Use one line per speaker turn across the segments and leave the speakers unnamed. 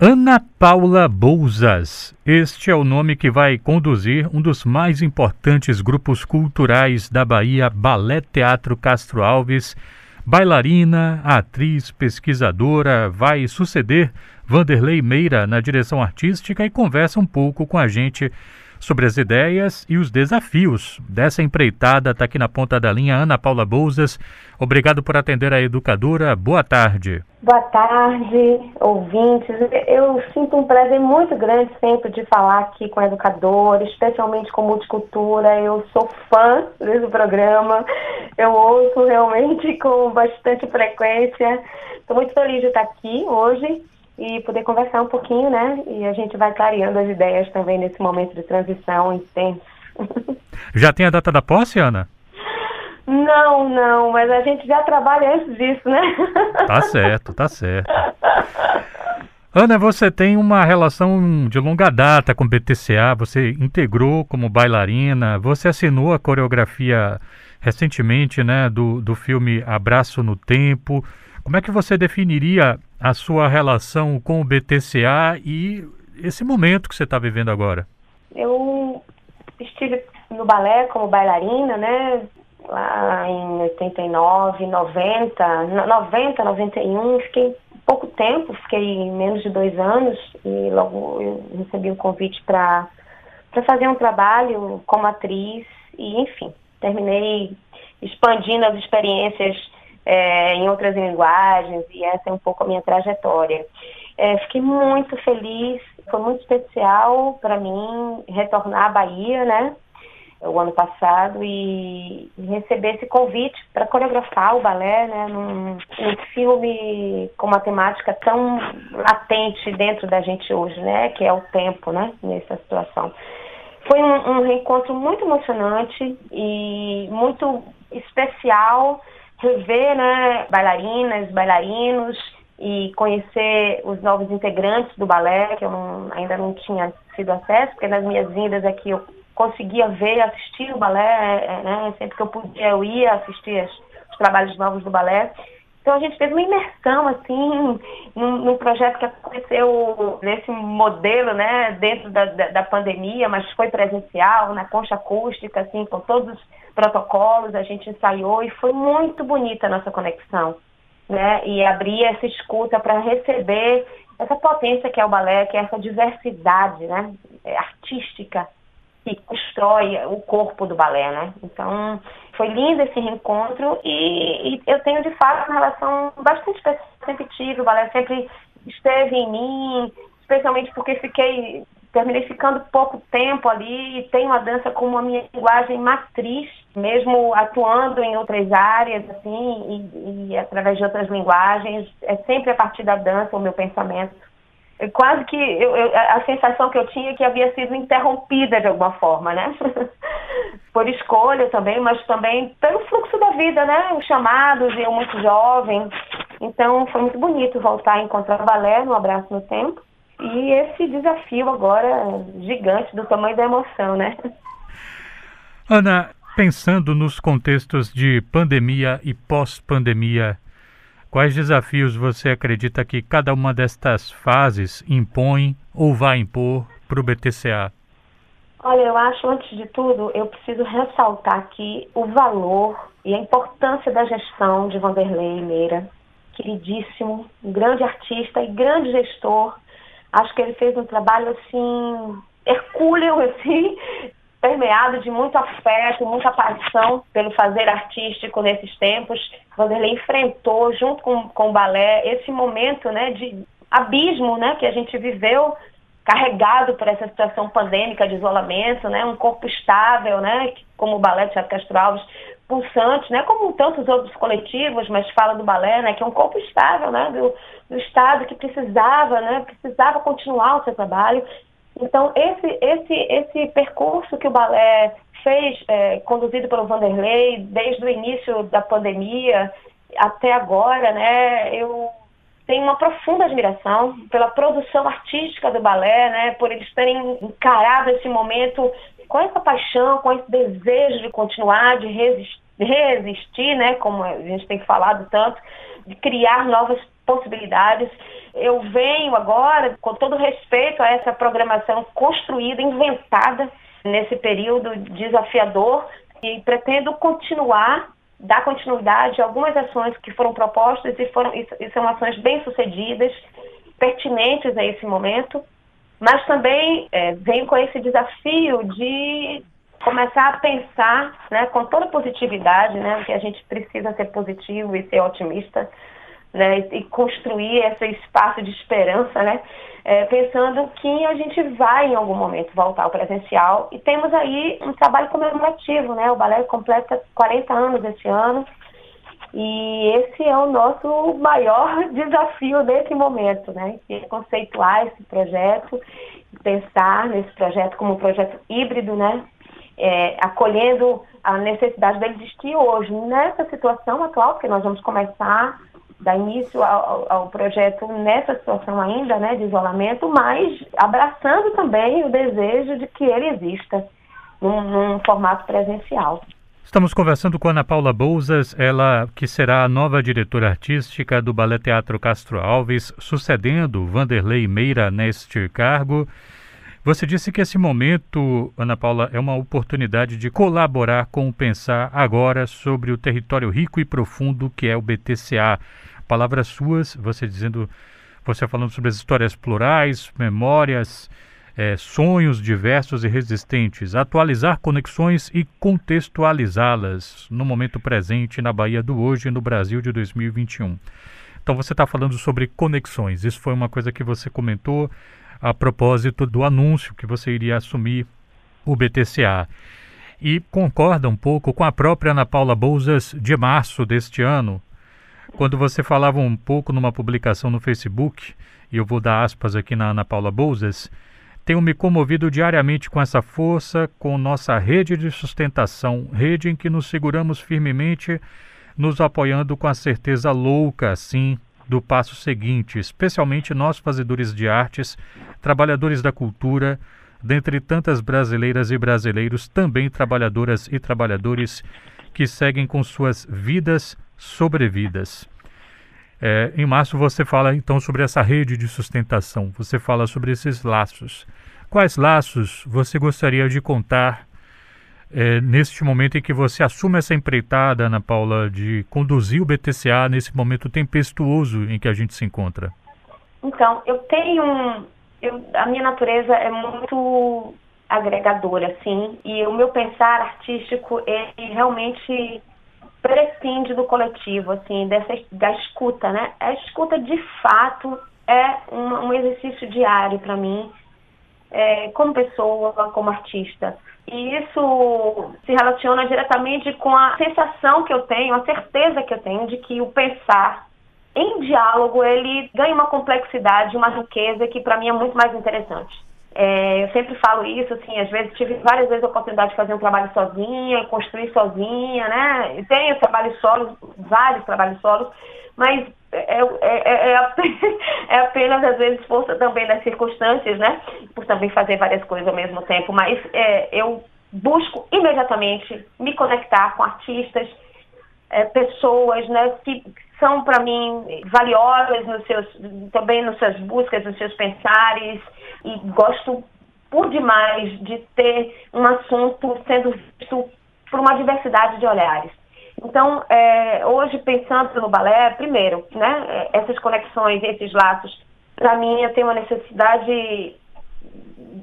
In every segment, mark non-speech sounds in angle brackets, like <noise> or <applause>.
Ana Paula Bouzas. Este é o nome que vai conduzir um dos mais importantes grupos culturais da Bahia, Balé Teatro Castro Alves. Bailarina, atriz, pesquisadora, vai suceder Vanderlei Meira na direção artística e conversa um pouco com a gente sobre as ideias e os desafios dessa empreitada. Está aqui na ponta da linha Ana Paula Bouzas. Obrigado por atender a educadora. Boa tarde.
Boa tarde, ouvintes. Eu sinto um prazer muito grande sempre de falar aqui com a educadora, especialmente com multicultura. Eu sou fã desse programa. Eu ouço realmente com bastante frequência. Estou muito feliz de estar aqui hoje e poder conversar um pouquinho, né? E a gente vai clareando as ideias também nesse momento de transição intenso. <laughs>
Já tem a data da posse, Ana?
Não, não, mas a gente já trabalha antes disso, né?
Tá <laughs> certo, tá certo. Ana, você tem uma relação de longa data com o BTCA, você integrou como bailarina, você assinou a coreografia recentemente, né, do, do filme Abraço no Tempo. Como é que você definiria a sua relação com o BTCA e esse momento que você está vivendo agora?
Eu estive no balé como bailarina, né? Lá em 89, 90, 90, 91, fiquei pouco tempo, fiquei menos de dois anos e logo eu recebi um convite para fazer um trabalho como atriz e, enfim, terminei expandindo as experiências é, em outras linguagens, e essa é um pouco a minha trajetória. É, fiquei muito feliz, foi muito especial para mim retornar à Bahia, né? O ano passado e, receber esse convite para coreografar o balé, né? Num, num filme com uma temática tão latente dentro da gente hoje, né? Que é o tempo, né? Nessa situação. Foi um, um reencontro muito emocionante e muito especial rever né, bailarinas, bailarinos e conhecer os novos integrantes do balé, que eu não, ainda não tinha sido acesso, porque nas minhas vindas aqui eu conseguia ver, assistir o balé, é, né, sempre que eu podia eu ia assistir as, os trabalhos novos do balé. Então a gente fez uma imersão assim num, num, projeto que aconteceu nesse modelo, né, dentro da, da, da, pandemia, mas foi presencial, na concha acústica, assim, com todos os protocolos, a gente ensaiou e foi muito bonita a nossa conexão, né? E abrir essa escuta para receber essa potência que é o balé, que é essa diversidade, né, artística que constrói o corpo do balé, né? Então, foi lindo esse reencontro e, e eu tenho, de fato, uma relação bastante sempre tive, o balé sempre esteve em mim, especialmente porque fiquei, terminei ficando pouco tempo ali e tenho a dança como a minha linguagem matriz, mesmo atuando em outras áreas, assim, e, e através de outras linguagens, é sempre a partir da dança o meu pensamento quase que eu, eu, a sensação que eu tinha é que havia sido interrompida de alguma forma, né? <laughs> Por escolha também, mas também pelo fluxo da vida, né? Os chamados, e eu muito jovem. Então foi muito bonito voltar a encontrar o balé no Abraço no Tempo. E esse desafio agora gigante do tamanho da emoção, né?
Ana, pensando nos contextos de pandemia e pós-pandemia, Quais desafios você acredita que cada uma destas fases impõe ou vai impor para o BTCA?
Olha, eu acho, antes de tudo, eu preciso ressaltar aqui o valor e a importância da gestão de Vanderlei Meira, queridíssimo, grande artista e grande gestor. Acho que ele fez um trabalho, assim, hercúleo, <laughs> assim, permeado de muito afeto, muita paixão pelo fazer artístico nesses tempos. Vanderlei enfrentou, junto com, com o balé, esse momento né, de abismo né, que a gente viveu, carregado por essa situação pandêmica de isolamento, né, um corpo estável, né, como o Balé Teatro Castro Alves, pulsante, né, como tantos outros coletivos, mas fala do balé, né, que é um corpo estável, né, do, do Estado que precisava, né, precisava continuar o seu trabalho. Então, esse, esse, esse percurso que o balé fez, é, conduzido pelo Vanderlei, desde o início da pandemia até agora, né, eu tenho uma profunda admiração pela produção artística do balé, né, por eles terem encarado esse momento com essa paixão, com esse desejo de continuar, de resistir, resistir né, como a gente tem falado tanto, de criar novas possibilidades. Eu venho agora, com todo respeito a essa programação construída, inventada nesse período desafiador, e pretendo continuar, dar continuidade a algumas ações que foram propostas e, foram, e são ações bem-sucedidas, pertinentes a esse momento, mas também é, venho com esse desafio de começar a pensar, né, com toda positividade, né, que a gente precisa ser positivo e ser otimista, né, e construir esse espaço de esperança, né, é, pensando que a gente vai em algum momento voltar ao presencial. E temos aí um trabalho comemorativo, né, o balé completa 40 anos esse ano. E esse é o nosso maior <laughs> desafio nesse momento, né, que é conceituar esse projeto, pensar nesse projeto como um projeto híbrido, né, é, acolhendo a necessidade dele existir hoje, nessa situação atual, porque nós vamos começar dar início ao, ao, projeto nessa situação ainda, né, de isolamento, mas abraçando também o desejo de que ele exista num, num formato presencial.
Estamos conversando com Ana Paula Bouzas, ela que será a nova diretora artística do Ballet Teatro Castro Alves, sucedendo Vanderlei Meira neste cargo. Você disse que esse momento, Ana Paula, é uma oportunidade de colaborar com o Pensar agora sobre o território rico e profundo que é o BTCA. Palavras suas, você dizendo, você falando sobre as histórias plurais, memórias, é, sonhos diversos e resistentes, atualizar conexões e contextualizá-las no momento presente na Bahia do hoje e no Brasil de 2021. Então você está falando sobre conexões. Isso foi uma coisa que você comentou a propósito do anúncio que você iria assumir o BTCA. E concorda um pouco com a própria Ana Paula Bouzas de março deste ano, quando você falava um pouco numa publicação no Facebook, e eu vou dar aspas aqui na Ana Paula Bouzas, tenho me comovido diariamente com essa força, com nossa rede de sustentação, rede em que nos seguramos firmemente, nos apoiando com a certeza louca, assim, do passo seguinte, especialmente nós fazedores de artes, trabalhadores da cultura, dentre tantas brasileiras e brasileiros, também trabalhadoras e trabalhadores que seguem com suas vidas sobrevidas. É, em março você fala então sobre essa rede de sustentação, você fala sobre esses laços. Quais laços você gostaria de contar é, neste momento em que você assume essa empreitada, Ana Paula, de conduzir o BTCA nesse momento tempestuoso em que a gente se encontra?
Então, eu tenho um. Eu, a minha natureza é muito agregadora, assim, e o meu pensar artístico, ele realmente prescinde do coletivo, assim, dessa, da escuta, né? A escuta, de fato, é um, um exercício diário para mim, é, como pessoa, como artista. E isso se relaciona diretamente com a sensação que eu tenho, a certeza que eu tenho de que o pensar em diálogo ele ganha uma complexidade, uma riqueza que para mim é muito mais interessante. É, eu sempre falo isso, assim, às vezes tive várias vezes a oportunidade de fazer um trabalho sozinha, construir sozinha, né? E tenho trabalhos solos, vários trabalhos solos, mas é, é, é, é, <laughs> é, apenas, às vezes, força também das circunstâncias, né? Por também fazer várias coisas ao mesmo tempo. Mas é, eu busco imediatamente me conectar com artistas, é, pessoas, né? Que são, para mim, valiosas nos seus, também nas suas buscas, nos seus pensares. E gosto por demais de ter um assunto sendo visto por uma diversidade de olhares. Então, é, hoje, pensando no balé, primeiro, né, essas conexões, esses laços, para mim, eu tenho uma necessidade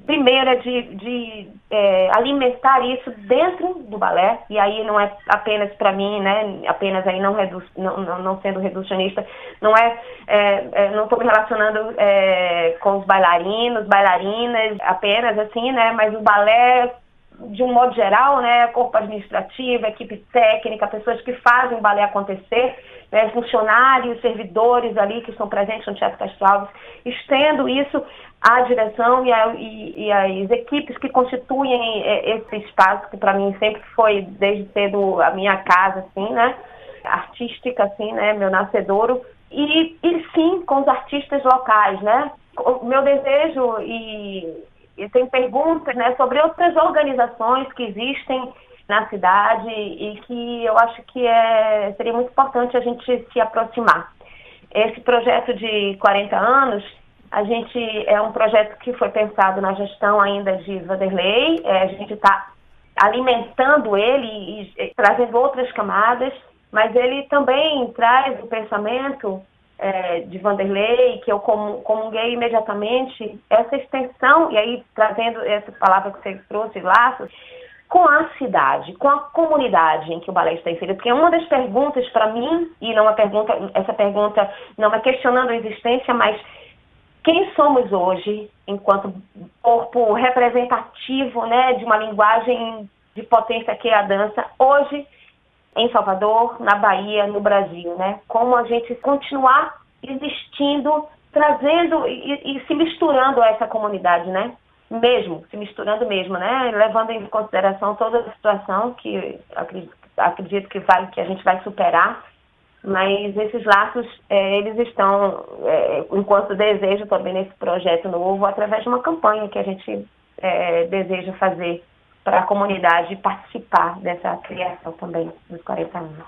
primeira de, de é, alimentar isso dentro do balé. E aí não é apenas para mim né? Apenas aí não, não, não, não, sendo reducionista. Não é, é, é não estou me relacionando é, com os bailarinos bailarinas apenas assim né? Mas o balé de um modo geral, né, corpo administrativo, equipe técnica, pessoas que fazem o balé acontecer, né, funcionários, servidores ali que estão presentes no Teatro Castro Alves, estendo isso à direção e, a, e, e as equipes que constituem é, esse espaço, que para mim sempre foi, desde cedo, a minha casa, assim, né, artística, assim, né, meu nascedouro, e, e sim com os artistas locais, né, o meu desejo e e tem perguntas né, sobre outras organizações que existem na cidade e que eu acho que é, seria muito importante a gente se aproximar. esse projeto de 40 anos, a gente é um projeto que foi pensado na gestão ainda de Vanderlei, é, a gente está alimentando ele e, e, trazendo outras camadas, mas ele também traz o pensamento é, de Vanderlei, que eu comunguei imediatamente, essa extensão, e aí trazendo essa palavra que você trouxe, laços, com a cidade, com a comunidade em que o balé está inserido. Porque uma das perguntas para mim, e não é pergunta, essa pergunta não é questionando a existência, mas quem somos hoje enquanto corpo representativo né, de uma linguagem de potência que é a dança, hoje em Salvador, na Bahia, no Brasil, né? Como a gente continuar existindo, trazendo e, e se misturando a essa comunidade, né? Mesmo, se misturando mesmo, né? Levando em consideração toda a situação que acredito, acredito que vai que a gente vai superar mas esses laços é, eles estão é, enquanto desejo também nesse projeto novo através de uma campanha que a gente é, deseja fazer para a comunidade participar dessa criação também dos 40 anos.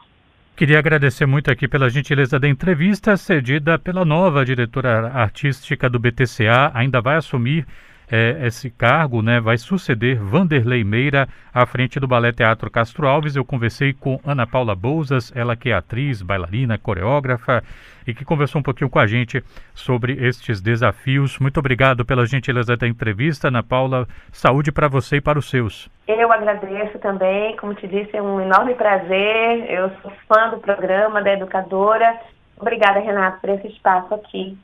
Queria agradecer muito aqui pela gentileza da entrevista cedida pela nova diretora artística do BTCA, ainda vai assumir é, esse cargo, né, vai suceder Vanderlei Meira à frente do Balé Teatro Castro Alves. Eu conversei com Ana Paula Bouzas, ela que é atriz, bailarina, coreógrafa e que conversou um pouquinho com a gente sobre estes desafios. Muito obrigado pela gentileza da entrevista, Ana Paula. Saúde para você e para os seus.
Eu agradeço também, como te disse, é um enorme prazer. Eu sou fã do programa da educadora. Obrigada, Renato, por esse espaço aqui